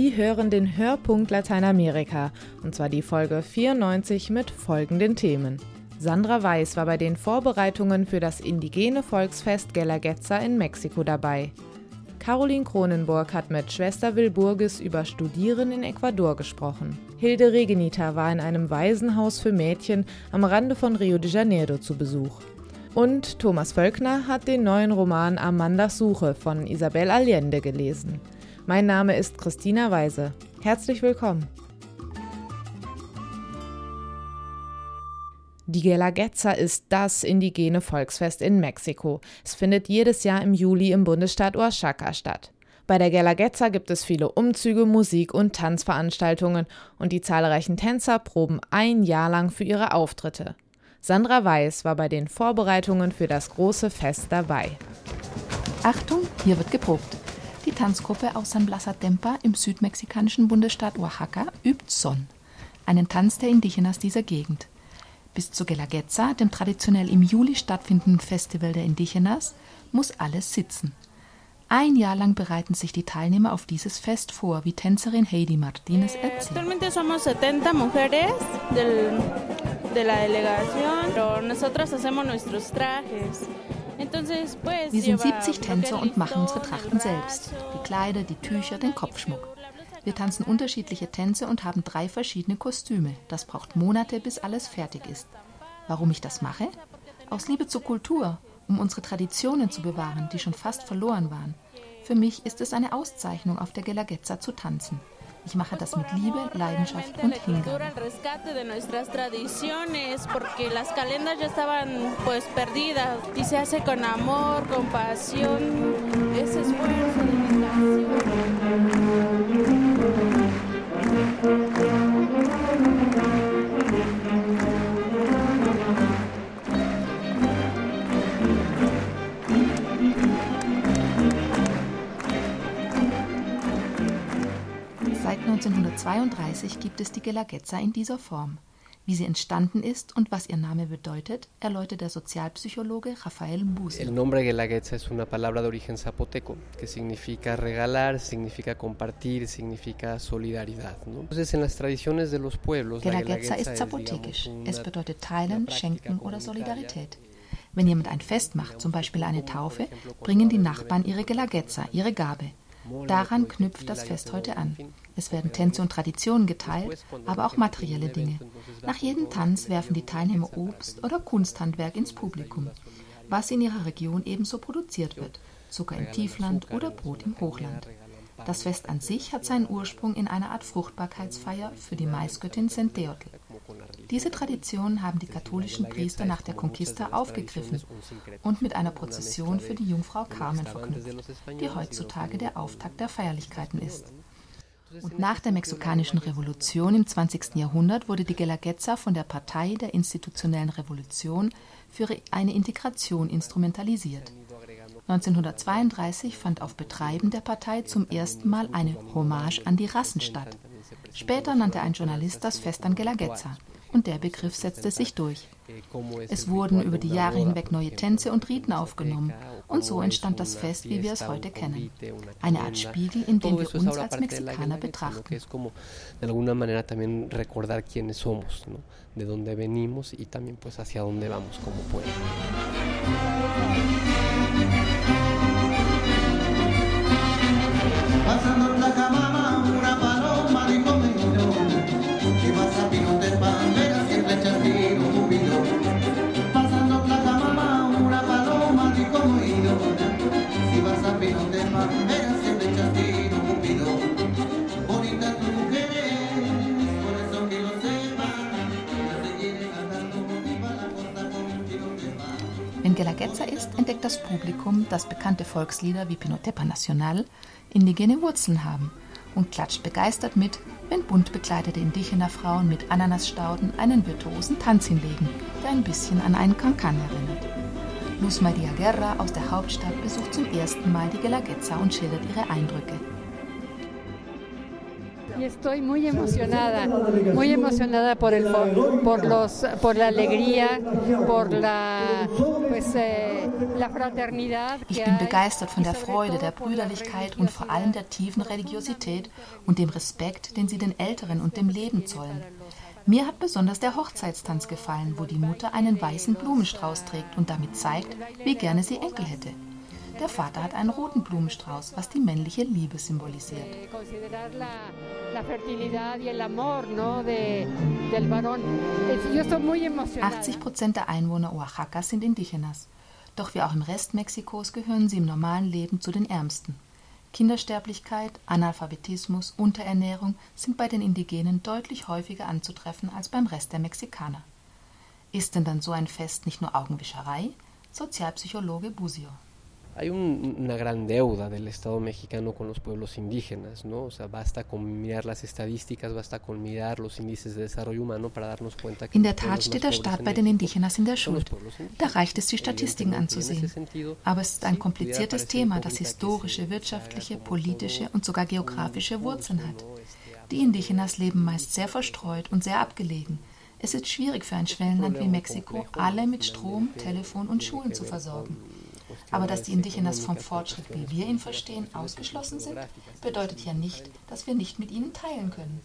Sie hören den Hörpunkt Lateinamerika, und zwar die Folge 94 mit folgenden Themen. Sandra Weiß war bei den Vorbereitungen für das indigene Volksfest Guelaguetza in Mexiko dabei. Caroline Kronenburg hat mit Schwester Wilburgis über Studieren in Ecuador gesprochen. Hilde Regenita war in einem Waisenhaus für Mädchen am Rande von Rio de Janeiro zu Besuch. Und Thomas Völkner hat den neuen Roman Amandas Suche von Isabel Allende gelesen. Mein Name ist Christina Weise. Herzlich willkommen. Die Guelaguetza ist das indigene Volksfest in Mexiko. Es findet jedes Jahr im Juli im Bundesstaat Oaxaca statt. Bei der Guelaguetza gibt es viele Umzüge, Musik und Tanzveranstaltungen und die zahlreichen Tänzer proben ein Jahr lang für ihre Auftritte. Sandra Weiß war bei den Vorbereitungen für das große Fest dabei. Achtung, hier wird geprobt. Die Tanzgruppe aus San Blas Tempa im südmexikanischen Bundesstaat Oaxaca übt Son, einen Tanz der Indigenas dieser Gegend. Bis zu Guelaguetza, dem traditionell im Juli stattfindenden Festival der Indigenas, muss alles sitzen. Ein Jahr lang bereiten sich die Teilnehmer auf dieses Fest vor, wie Tänzerin Heidi Martinez erzählt. Actualmente somos 70 mujeres del, de la delegación, pero nosotros hacemos nuestros trajes. Wir sind 70 Tänzer und machen unsere Trachten selbst. Die Kleider, die Tücher, den Kopfschmuck. Wir tanzen unterschiedliche Tänze und haben drei verschiedene Kostüme. Das braucht Monate, bis alles fertig ist. Warum ich das mache? Aus Liebe zur Kultur, um unsere Traditionen zu bewahren, die schon fast verloren waren. Für mich ist es eine Auszeichnung, auf der Gelaguetza zu tanzen. Ich mache das mit Liebe, Leidenschaft und Hingabe. se hace con amor, con pasión, ese esfuerzo, dedicación. Seit 1932 gibt es die Gelaguetza in dieser Form. Wie sie entstanden ist und was ihr Name bedeutet, erläutert der Sozialpsychologe Rafael Mbuse. El nombre Guelaguetza es una palabra de origen zapoteco que significa regalar, significa compartir, significa solidaridad. ¿no? Entonces en las tradiciones de los pueblos Guelaguetza ist zapotekisch. Es bedeutet teilen, schenken oder Solidarität. Wenn jemand ein Fest macht, zum Beispiel eine Taufe, bringen die Nachbarn ihre Gelaguetza, ihre Gabe. Daran knüpft das Fest heute an. Es werden Tänze und Traditionen geteilt, aber auch materielle Dinge. Nach jedem Tanz werfen die Teilnehmer Obst oder Kunsthandwerk ins Publikum, was in ihrer Region ebenso produziert wird. Zucker im Tiefland oder Brot im Hochland. Das Fest an sich hat seinen Ursprung in einer Art Fruchtbarkeitsfeier für die Maisgöttin Senteotl. Diese Tradition haben die katholischen Priester nach der Conquista aufgegriffen und mit einer Prozession für die Jungfrau Carmen verknüpft, die heutzutage der Auftakt der Feierlichkeiten ist. Und nach der mexikanischen Revolution im 20. Jahrhundert wurde die Guelaguetza von der Partei der institutionellen Revolution für eine Integration instrumentalisiert. 1932 fand auf Betreiben der Partei zum ersten Mal eine Hommage an die Rassen statt. Später nannte ein Journalist das Fest an Guelaguetza und der Begriff setzte sich durch. Es wurden über die Jahre hinweg neue Tänze und Riten aufgenommen und so entstand das Fest, wie wir es heute kennen. Eine Art Spiegel, in dem wir uns als Mexikaner betrachten. Wenn Guelaguetza ist, entdeckt das Publikum, dass bekannte Volkslieder wie Pinotepa Nacional indigene Wurzeln haben und klatscht begeistert mit, wenn bunt bekleidete indigener Frauen mit Ananasstauden einen virtuosen Tanz hinlegen, der ein bisschen an einen Cancan erinnert. Luz Maria Guerra aus der Hauptstadt besucht zum ersten Mal die Guelaguetza und schildert ihre Eindrücke. Y estoy muy emocionada, muy emocionada por, el, por, los, por la alegría, por la, pues, eh, la fraternidad. Ich bin begeistert von der Freude, der Brüderlichkeit und vor allem der tiefen Religiosität und dem Respekt, den sie den Älteren und dem Leben zollen. Mir hat besonders der Hochzeitstanz gefallen, wo die Mutter einen weißen Blumenstrauß trägt und damit zeigt, wie gerne sie Enkel hätte. Der Vater hat einen roten Blumenstrauß, was die männliche Liebe symbolisiert. 80 Prozent der Einwohner Oaxacas sind Indigenas. Doch wie auch im Rest Mexikos gehören sie im normalen Leben zu den Ärmsten. Kindersterblichkeit, Analphabetismus, Unterernährung sind bei den Indigenen deutlich häufiger anzutreffen als beim Rest der Mexikaner. Ist denn dann so ein Fest nicht nur Augenwischerei? Sozialpsychologe Busio. Hay un, una gran deuda del Estado mexicano con los pueblos indígenas, ¿no? O sea, basta con mirar las estadísticas, basta con mirar los índices de desarrollo humano para darnos cuenta que In der Tat steht der Staat bei den Indigenas in der Schuld. Da reicht es, die Statistiken anzusehen. Aber es ist ein kompliziertes Thema, das historische, wirtschaftliche, politische und sogar geografische Wurzeln hat. Die Indigenas leben meist sehr verstreut und sehr abgelegen. Es ist schwierig für ein Schwellenland wie Mexiko, alle mit Strom, Telefon und Schulen zu versorgen. Aber dass die Indigenas vom Fortschritt, wie wir ihn verstehen, ausgeschlossen sind, bedeutet ja nicht, dass wir nicht mit ihnen teilen können.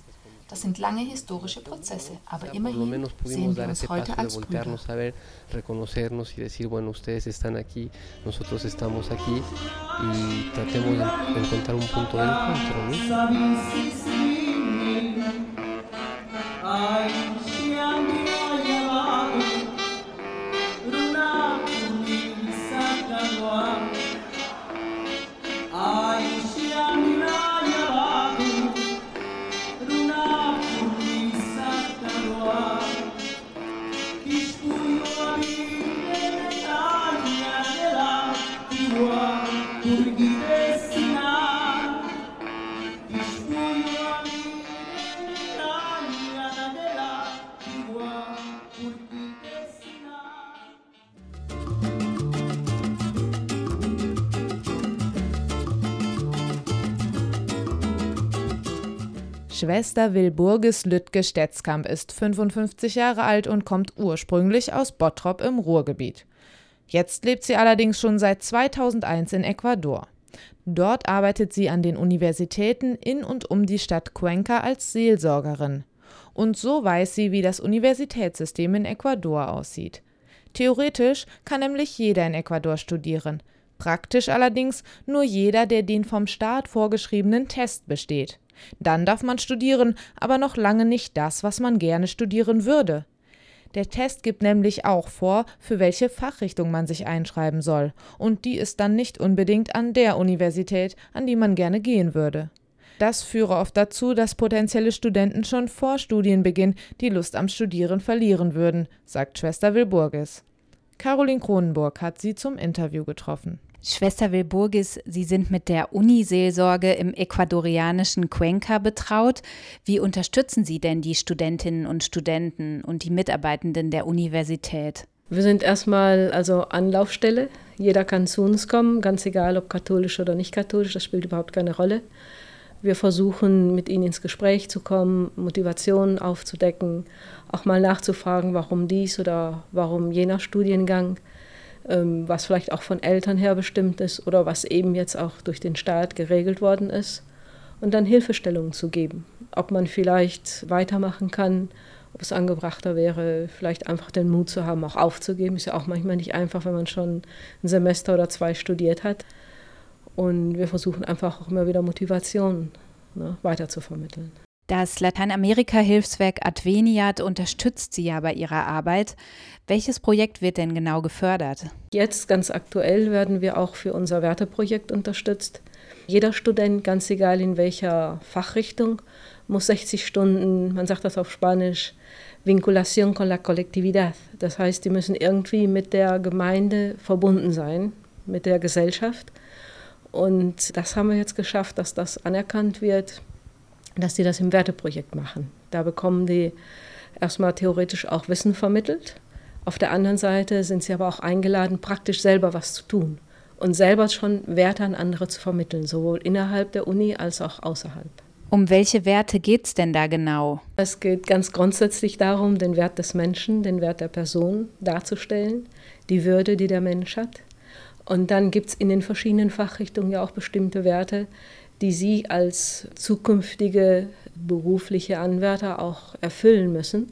Das sind lange historische Prozesse, aber immerhin sehen wir uns heute als Brüder. reconocernos y decir, bueno, ustedes están aquí, nosotros estamos aquí y tratemos de encontrar un punto de encuentro. Schwester Wilburgis Lütke Stetzkamp ist 55 Jahre alt und kommt ursprünglich aus Bottrop im Ruhrgebiet. Jetzt lebt sie allerdings schon seit 2001 in Ecuador. Dort arbeitet sie an den Universitäten in und um die Stadt Cuenca als Seelsorgerin. Und so weiß sie, wie das Universitätssystem in Ecuador aussieht. Theoretisch kann nämlich jeder in Ecuador studieren, praktisch allerdings nur jeder, der den vom Staat vorgeschriebenen Test besteht. Dann darf man studieren, aber noch lange nicht das, was man gerne studieren würde. Der Test gibt nämlich auch vor, für welche Fachrichtung man sich einschreiben soll, und die ist dann nicht unbedingt an der Universität, an die man gerne gehen würde. Das führe oft dazu, dass potenzielle Studenten schon vor Studienbeginn die Lust am Studieren verlieren würden, sagt Schwester Wilburgis. Caroline Kronenburg hat sie zum Interview getroffen. Schwester Wilburgis, Sie sind mit der Uniseelsorge im ecuadorianischen Cuenca betraut. Wie unterstützen Sie denn die Studentinnen und Studenten und die Mitarbeitenden der Universität? Wir sind erstmal also Anlaufstelle. Jeder kann zu uns kommen, ganz egal ob katholisch oder nicht katholisch, das spielt überhaupt keine Rolle. Wir versuchen, mit ihnen ins Gespräch zu kommen, Motivationen aufzudecken, auch mal nachzufragen, warum dies oder warum jener Studiengang. Ähm, was vielleicht auch von Eltern her bestimmt ist oder was eben jetzt auch durch den Staat geregelt worden ist. Und dann Hilfestellungen zu geben, ob man vielleicht weitermachen kann, ob es angebrachter wäre, vielleicht einfach den Mut zu haben, auch aufzugeben. Ist ja auch manchmal nicht einfach, wenn man schon ein Semester oder zwei studiert hat. Und wir versuchen einfach auch immer wieder Motivation ne, weiter zu vermitteln. Das Lateinamerika-Hilfswerk Adveniat unterstützt Sie ja bei Ihrer Arbeit. Welches Projekt wird denn genau gefördert? Jetzt ganz aktuell werden wir auch für unser Werteprojekt unterstützt. Jeder Student, ganz egal in welcher Fachrichtung, muss 60 Stunden, man sagt das auf Spanisch, Vinculación con la colectividad. Das heißt, die müssen irgendwie mit der Gemeinde verbunden sein, mit der Gesellschaft. Und das haben wir jetzt geschafft, dass das anerkannt wird dass die das im Werteprojekt machen. Da bekommen die erstmal theoretisch auch Wissen vermittelt. Auf der anderen Seite sind sie aber auch eingeladen, praktisch selber was zu tun und selber schon Werte an andere zu vermitteln, sowohl innerhalb der Uni als auch außerhalb. Um welche Werte geht es denn da genau? Es geht ganz grundsätzlich darum, den Wert des Menschen, den Wert der Person darzustellen, die Würde, die der Mensch hat. Und dann gibt es in den verschiedenen Fachrichtungen ja auch bestimmte Werte, die Sie als zukünftige berufliche Anwärter auch erfüllen müssen.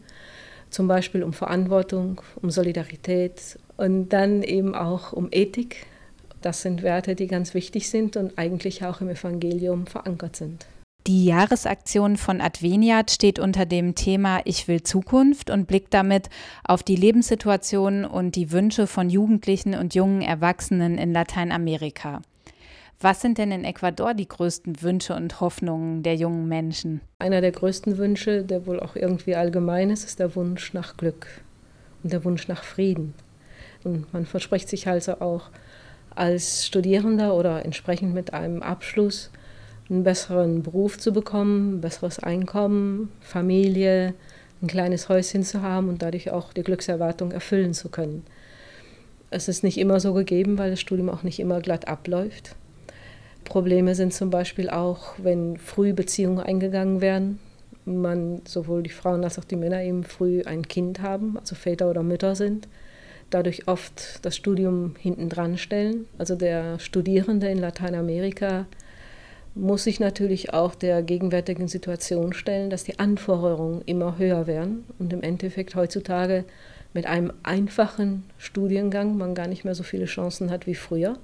Zum Beispiel um Verantwortung, um Solidarität und dann eben auch um Ethik. Das sind Werte, die ganz wichtig sind und eigentlich auch im Evangelium verankert sind. Die Jahresaktion von Adveniat steht unter dem Thema Ich will Zukunft und blickt damit auf die Lebenssituation und die Wünsche von Jugendlichen und jungen Erwachsenen in Lateinamerika. Was sind denn in Ecuador die größten Wünsche und Hoffnungen der jungen Menschen? Einer der größten Wünsche, der wohl auch irgendwie allgemein ist, ist der Wunsch nach Glück und der Wunsch nach Frieden. Und man verspricht sich also auch als Studierender oder entsprechend mit einem Abschluss einen besseren Beruf zu bekommen, besseres Einkommen, Familie, ein kleines Häuschen zu haben und dadurch auch die Glückserwartung erfüllen zu können. Es ist nicht immer so gegeben, weil das Studium auch nicht immer glatt abläuft. Probleme sind zum Beispiel auch, wenn früh Beziehungen eingegangen werden, man sowohl die Frauen als auch die Männer eben früh ein Kind haben, also Väter oder Mütter sind, dadurch oft das Studium hinten dran stellen. Also der Studierende in Lateinamerika muss sich natürlich auch der gegenwärtigen Situation stellen, dass die Anforderungen immer höher werden und im Endeffekt heutzutage mit einem einfachen Studiengang man gar nicht mehr so viele Chancen hat wie früher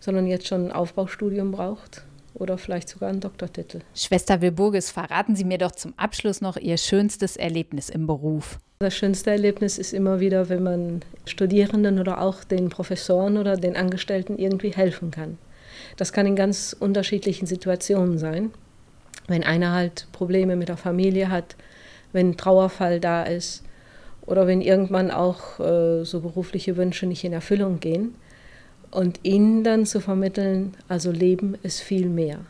sondern jetzt schon ein Aufbaustudium braucht oder vielleicht sogar einen Doktortitel. Schwester Wilburgis, verraten Sie mir doch zum Abschluss noch Ihr schönstes Erlebnis im Beruf. Das schönste Erlebnis ist immer wieder, wenn man Studierenden oder auch den Professoren oder den Angestellten irgendwie helfen kann. Das kann in ganz unterschiedlichen Situationen sein. Wenn einer halt Probleme mit der Familie hat, wenn ein Trauerfall da ist oder wenn irgendwann auch äh, so berufliche Wünsche nicht in Erfüllung gehen und ihnen dann zu vermitteln, also Leben ist viel mehr.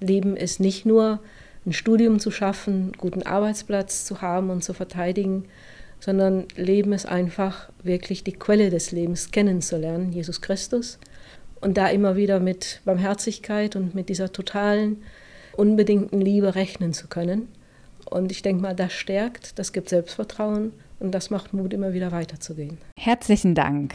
Leben ist nicht nur ein Studium zu schaffen, einen guten Arbeitsplatz zu haben und zu verteidigen, sondern Leben ist einfach wirklich die Quelle des Lebens kennenzulernen, Jesus Christus. Und da immer wieder mit Barmherzigkeit und mit dieser totalen, unbedingten Liebe rechnen zu können. Und ich denke mal, das stärkt, das gibt Selbstvertrauen und das macht Mut, immer wieder weiterzugehen. Herzlichen Dank.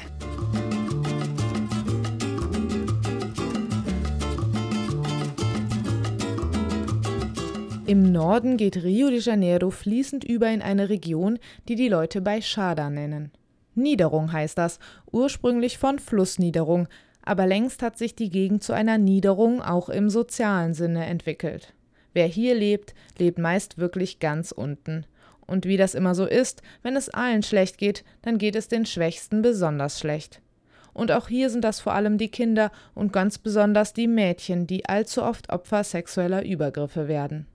Im Norden geht Rio de Janeiro fließend über in eine Region, die die Leute Baixada nennen. Niederung heißt das, ursprünglich von Flussniederung, aber längst hat sich die Gegend zu einer Niederung auch im sozialen Sinne entwickelt. Wer hier lebt, lebt meist wirklich ganz unten. Und wie das immer so ist, wenn es allen schlecht geht, dann geht es den Schwächsten besonders schlecht. Und auch hier sind das vor allem die Kinder und ganz besonders die Mädchen, die allzu oft Opfer sexueller Übergriffe werden.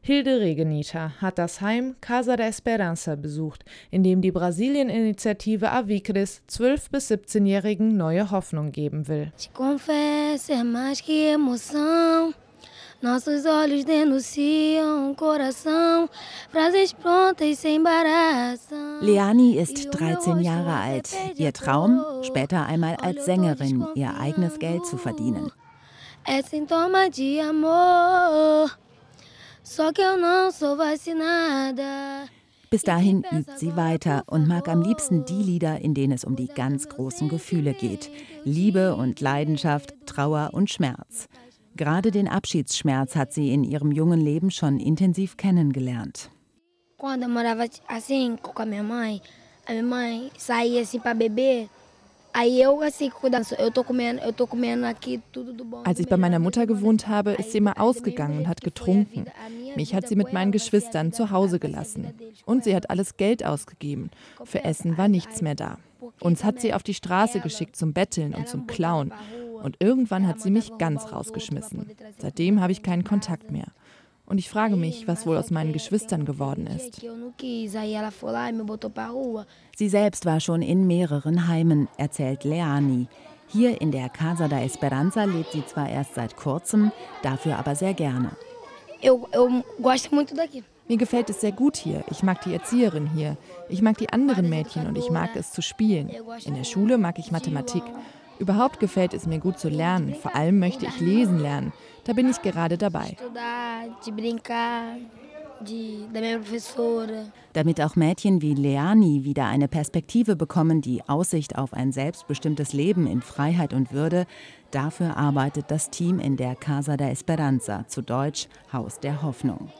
Hilde Regenita hat das Heim Casa de Esperanza besucht, in dem die Brasilien-Initiative Avicris 12- bis 17-Jährigen neue Hoffnung geben will. Nossos olhos denunciam coração, frases prontas sem embaraçam. Leani ist 13 Jahre alt. Ihr Traum, später einmal als Sängerin ihr eigenes Geld zu verdienen. É sintoma de amor. Bis dahin übt sie weiter und mag am liebsten die Lieder, in denen es um die ganz großen Gefühle geht. Liebe und Leidenschaft, Trauer und Schmerz. Gerade den Abschiedsschmerz hat sie in ihrem jungen Leben schon intensiv kennengelernt. Quando eu morava assim com a minha mãe, a minha mãe saía assim para beber. Als ich bei meiner Mutter gewohnt habe, ist sie immer ausgegangen und hat getrunken. Mich hat sie mit meinen Geschwistern zu Hause gelassen. Und sie hat alles Geld ausgegeben. Für Essen war nichts mehr da. Uns hat sie auf die Straße geschickt zum Betteln und zum Klauen. Und irgendwann hat sie mich ganz rausgeschmissen. Seitdem habe ich keinen Kontakt mehr. Und ich frage mich, was wohl aus meinen Geschwistern geworden ist. Sie selbst war schon in mehreren Heimen, erzählt Leani. Hier in der Casa da Esperanza lebt sie zwar erst seit kurzem, dafür aber sehr gerne. Mir gefällt es sehr gut hier. Ich mag die Erzieherin hier. Ich mag die anderen Mädchen und ich mag es zu spielen. In der Schule mag ich Mathematik. Überhaupt gefällt es mir gut zu lernen. Vor allem möchte ich lesen lernen. Da bin ich gerade dabei. Damit auch Mädchen wie Leani wieder eine Perspektive bekommen, die Aussicht auf ein selbstbestimmtes Leben in Freiheit und Würde, dafür arbeitet das Team in der Casa de Esperanza, zu Deutsch Haus der Hoffnung.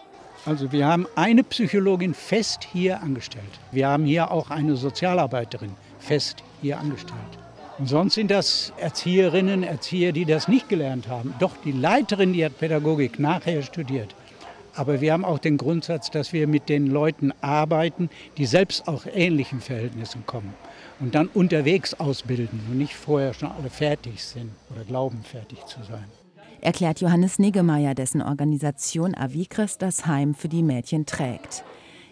Also wir haben eine Psychologin fest hier angestellt. Wir haben hier auch eine Sozialarbeiterin fest hier angestellt. Und sonst sind das Erzieherinnen, Erzieher, die das nicht gelernt haben. Doch die Leiterin, die hat Pädagogik nachher studiert. Aber wir haben auch den Grundsatz, dass wir mit den Leuten arbeiten, die selbst auch ähnlichen Verhältnissen kommen. Und dann unterwegs ausbilden und nicht vorher schon alle fertig sind oder glauben, fertig zu sein. Erklärt Johannes Niggemeier, dessen Organisation Avicres das Heim für die Mädchen trägt.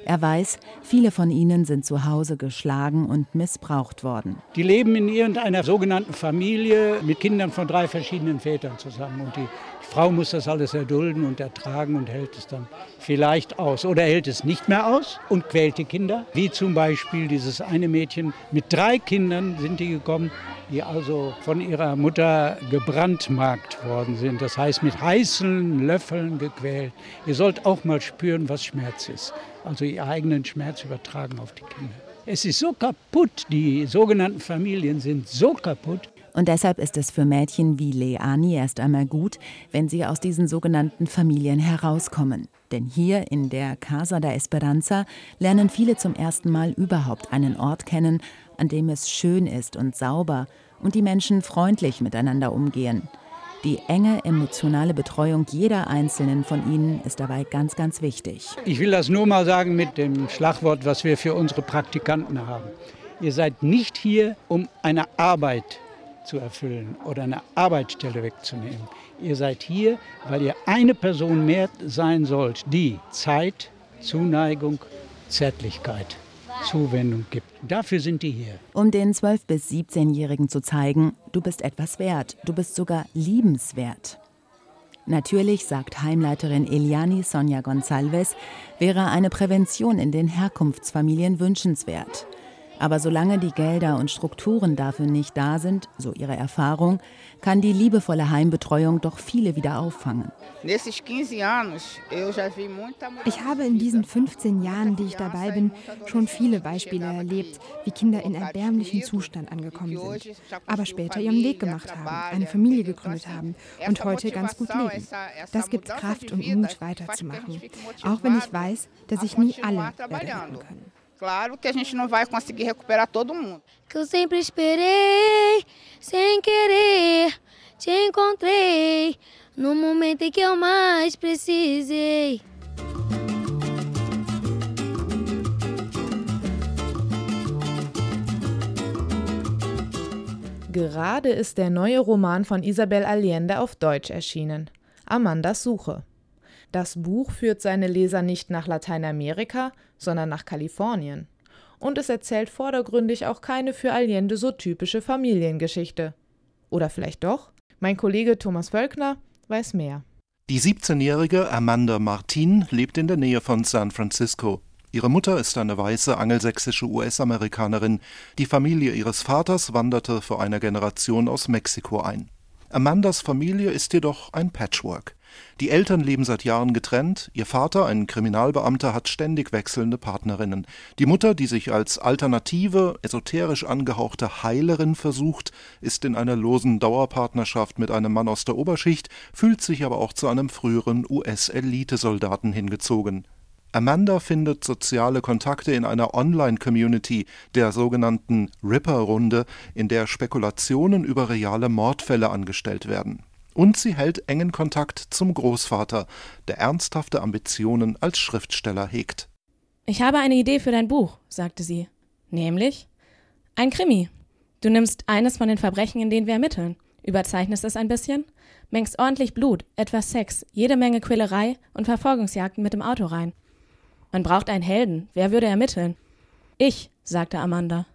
Er weiß, viele von ihnen sind zu Hause geschlagen und missbraucht worden. Die leben in irgendeiner sogenannten Familie mit Kindern von drei verschiedenen Vätern zusammen. Und die Frau muss das alles erdulden und ertragen und hält es dann vielleicht aus. Oder hält es nicht mehr aus und quält die Kinder. Wie zum Beispiel dieses eine Mädchen mit drei Kindern sind die gekommen, die also von ihrer Mutter gebrandmarkt worden sind. Das heißt mit heißen Löffeln gequält. Ihr sollt auch mal spüren, was Schmerz ist also ihren eigenen Schmerz übertragen auf die Kinder. Es ist so kaputt, die sogenannten Familien sind so kaputt. Und deshalb ist es für Mädchen wie Leani erst einmal gut, wenn sie aus diesen sogenannten Familien herauskommen. Denn hier in der Casa da Esperanza lernen viele zum ersten Mal überhaupt einen Ort kennen, an dem es schön ist und sauber und die Menschen freundlich miteinander umgehen. Die enge emotionale Betreuung jeder einzelnen von ihnen ist dabei ganz, ganz wichtig. Ich will das nur mal sagen mit dem Schlagwort, was wir für unsere Praktikanten haben. Ihr seid nicht hier, um eine Arbeit zu erfüllen oder eine Arbeitsstelle wegzunehmen. Ihr seid hier, weil ihr eine Person mehr sein sollt, die Zeit, Zuneigung, Zärtlichkeit Zuwendung gibt. Dafür sind die hier. Um den 12- bis 17-Jährigen zu zeigen, du bist etwas wert, du bist sogar liebenswert. Natürlich, sagt Heimleiterin Eliani Sonja Gonçalves, wäre eine Prävention in den Herkunftsfamilien wünschenswert. Aber solange die Gelder und Strukturen dafür nicht da sind, so ihre Erfahrung, kann die liebevolle Heimbetreuung doch viele wieder auffangen. Ich habe in diesen 15 Jahren, die ich dabei bin, schon viele Beispiele erlebt, wie Kinder in erbärmlichem Zustand angekommen sind, aber später ihren Weg gemacht haben, eine Familie gegründet haben und heute ganz gut leben. Das gibt Kraft und Mut, weiterzumachen, auch wenn ich weiß, dass ich nie alle werde retten können. Claro que a gente não vai conseguir recuperar todo mundo. Que eu sempre esperei, sem querer, te encontrei no momento em que eu mais precisei. Gerade ist der neue Roman von Isabel Allende auf Deutsch erschienen. Amandas Suche. Das Buch führt seine Leser nicht nach Lateinamerika, sondern nach Kalifornien. Und es erzählt vordergründig auch keine für Allende so typische Familiengeschichte. Oder vielleicht doch? Mein Kollege Thomas Völkner weiß mehr. Die 17-jährige Amanda Martin lebt in der Nähe von San Francisco. Ihre Mutter ist eine weiße angelsächsische US-Amerikanerin. Die Familie ihres Vaters wanderte vor einer Generation aus Mexiko ein. Amandas Familie ist jedoch ein Patchwork. Die Eltern leben seit Jahren getrennt, ihr Vater, ein Kriminalbeamter, hat ständig wechselnde Partnerinnen. Die Mutter, die sich als alternative, esoterisch angehauchte Heilerin versucht, ist in einer losen Dauerpartnerschaft mit einem Mann aus der Oberschicht, fühlt sich aber auch zu einem früheren US-Elitesoldaten hingezogen. Amanda findet soziale Kontakte in einer Online-Community, der sogenannten Ripper-Runde, in der Spekulationen über reale Mordfälle angestellt werden. Und sie hält engen Kontakt zum Großvater, der ernsthafte Ambitionen als Schriftsteller hegt. Ich habe eine Idee für dein Buch, sagte sie. Nämlich ein Krimi. Du nimmst eines von den Verbrechen, in denen wir ermitteln, überzeichnest es ein bisschen, mengst ordentlich Blut, etwas Sex, jede Menge Quälerei und Verfolgungsjagden mit dem Auto rein. Man braucht einen Helden. Wer würde ermitteln? Ich, sagte Amanda.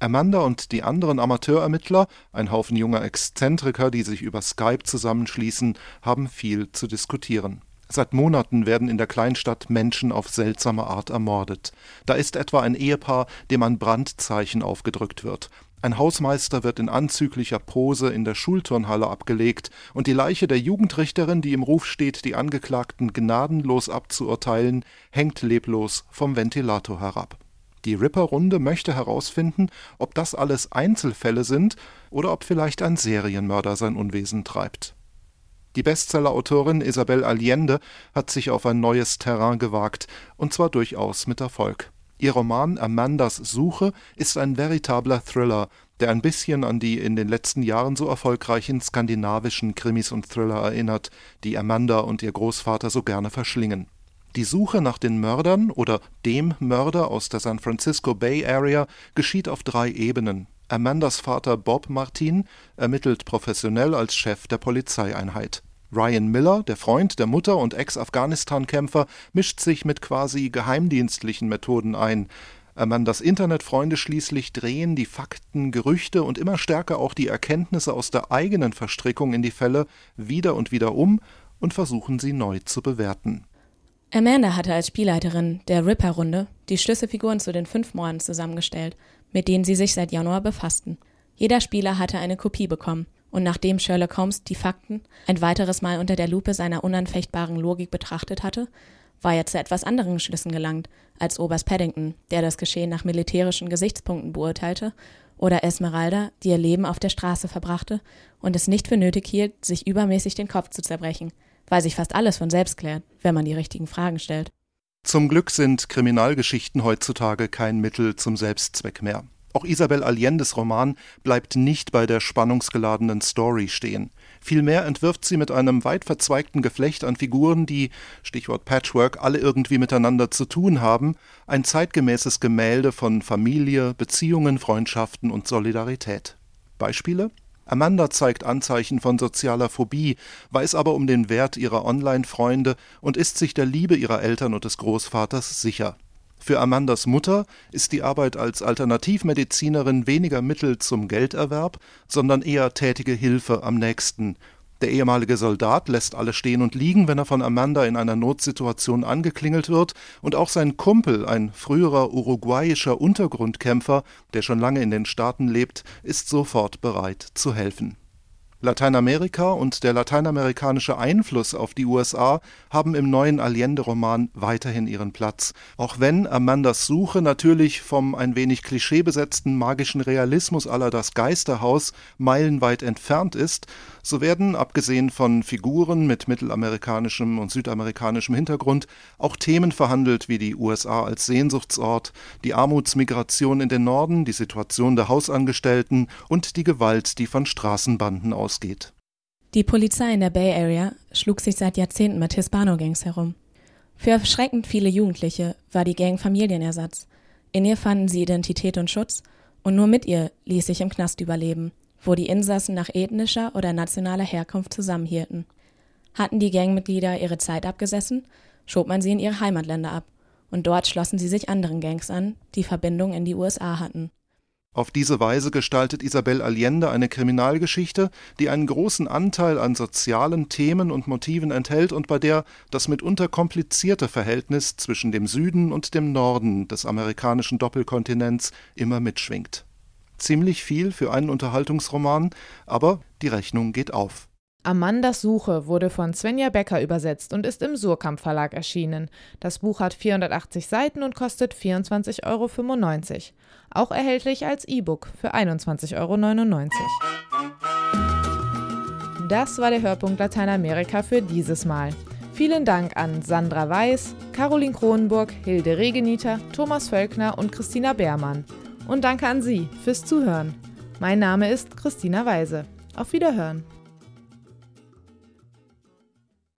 Amanda und die anderen Amateurermittler, ein Haufen junger Exzentriker, die sich über Skype zusammenschließen, haben viel zu diskutieren. Seit Monaten werden in der Kleinstadt Menschen auf seltsame Art ermordet. Da ist etwa ein Ehepaar, dem ein Brandzeichen aufgedrückt wird. Ein Hausmeister wird in anzüglicher Pose in der Schulturnhalle abgelegt und die Leiche der Jugendrichterin, die im Ruf steht, die Angeklagten gnadenlos abzuurteilen, hängt leblos vom Ventilator herab. Die Ripper-Runde möchte herausfinden, ob das alles Einzelfälle sind oder ob vielleicht ein Serienmörder sein Unwesen treibt. Die Bestsellerautorin Isabel Allende hat sich auf ein neues Terrain gewagt, und zwar durchaus mit Erfolg. Ihr Roman Amandas Suche ist ein veritabler Thriller, der ein bisschen an die in den letzten Jahren so erfolgreichen skandinavischen Krimis und Thriller erinnert, die Amanda und ihr Großvater so gerne verschlingen. Die Suche nach den Mördern oder dem Mörder aus der San Francisco Bay Area geschieht auf drei Ebenen. Amandas Vater Bob Martin ermittelt professionell als Chef der Polizeieinheit. Ryan Miller, der Freund der Mutter und Ex-Afghanistan-Kämpfer, mischt sich mit quasi geheimdienstlichen Methoden ein. Amandas Internetfreunde schließlich drehen die Fakten, Gerüchte und immer stärker auch die Erkenntnisse aus der eigenen Verstrickung in die Fälle wieder und wieder um und versuchen sie neu zu bewerten. Amanda hatte als Spielleiterin der Ripper-Runde die Schlüsselfiguren zu den fünf Morden zusammengestellt, mit denen sie sich seit Januar befassten. Jeder Spieler hatte eine Kopie bekommen – und nachdem Sherlock Holmes die Fakten ein weiteres Mal unter der Lupe seiner unanfechtbaren Logik betrachtet hatte, war er zu etwas anderen Schlüssen gelangt als Oberst Paddington, der das Geschehen nach militärischen Gesichtspunkten beurteilte, oder Esmeralda, die ihr Leben auf der Straße verbrachte und es nicht für nötig hielt, sich übermäßig den Kopf zu zerbrechen, weil sich fast alles von selbst klärt, wenn man die richtigen Fragen stellt. Zum Glück sind Kriminalgeschichten heutzutage kein Mittel zum Selbstzweck mehr. Auch Isabel Allendes Roman bleibt nicht bei der spannungsgeladenen Story stehen. Vielmehr entwirft sie mit einem weit verzweigten Geflecht an Figuren, die, Stichwort Patchwork, alle irgendwie miteinander zu tun haben, ein zeitgemäßes Gemälde von Familie, Beziehungen, Freundschaften und Solidarität. Beispiele? Amanda zeigt Anzeichen von sozialer Phobie, weiß aber um den Wert ihrer Online-Freunde und ist sich der Liebe ihrer Eltern und des Großvaters sicher. Für Amandas Mutter ist die Arbeit als Alternativmedizinerin weniger Mittel zum Gelderwerb, sondern eher tätige Hilfe am nächsten. Der ehemalige Soldat lässt alles stehen und liegen, wenn er von Amanda in einer Notsituation angeklingelt wird, und auch sein Kumpel, ein früherer uruguayischer Untergrundkämpfer, der schon lange in den Staaten lebt, ist sofort bereit zu helfen Lateinamerika und der lateinamerikanische Einfluss auf die USA haben im neuen Allende-Roman weiterhin ihren Platz, auch wenn Amandas Suche natürlich vom ein wenig klischeebesetzten magischen Realismus aller Das Geisterhaus meilenweit entfernt ist, so werden, abgesehen von Figuren mit mittelamerikanischem und südamerikanischem Hintergrund, auch Themen verhandelt wie die USA als Sehnsuchtsort, die Armutsmigration in den Norden, die Situation der Hausangestellten und die Gewalt, die von Straßenbanden aus ausgeht. Die Polizei in der Bay Area schlug sich seit Jahrzehnten mit Hispano-Gangs herum. Für erschreckend viele Jugendliche war die Gang Familienersatz. In ihr fanden sie Identität und Schutz und nur mit ihr ließ sich im Knast überleben, wo die Insassen nach ethnischer oder nationaler Herkunft zusammenhielten. Hatten die Gangmitglieder ihre Zeit abgesessen, schob man sie in ihre Heimatländer ab, und dort schlossen sie sich anderen Gangs an, die Verbindung in die USA hatten. Auf diese Weise gestaltet Isabel Allende eine Kriminalgeschichte, die einen großen Anteil an sozialen Themen und Motiven enthält und bei der das mitunter komplizierte Verhältnis zwischen dem Süden und dem Norden des amerikanischen Doppelkontinents immer mitschwingt. Ziemlich viel für einen Unterhaltungsroman, aber die Rechnung geht auf. Amandas Suche wurde von Svenja Becker übersetzt und ist im Surkamp Verlag erschienen. Das Buch hat 480 Seiten und kostet 24,95 Euro. Auch erhältlich als E-Book für 21,99 Euro. Das war der Hörpunkt Lateinamerika für dieses Mal. Vielen Dank an Sandra Weiß, Caroline Kronenburg, Hilde Regenieter, Thomas Völkner und Christina Beermann. Und danke an Sie fürs Zuhören. Mein Name ist Christina Weise. Auf Wiederhören.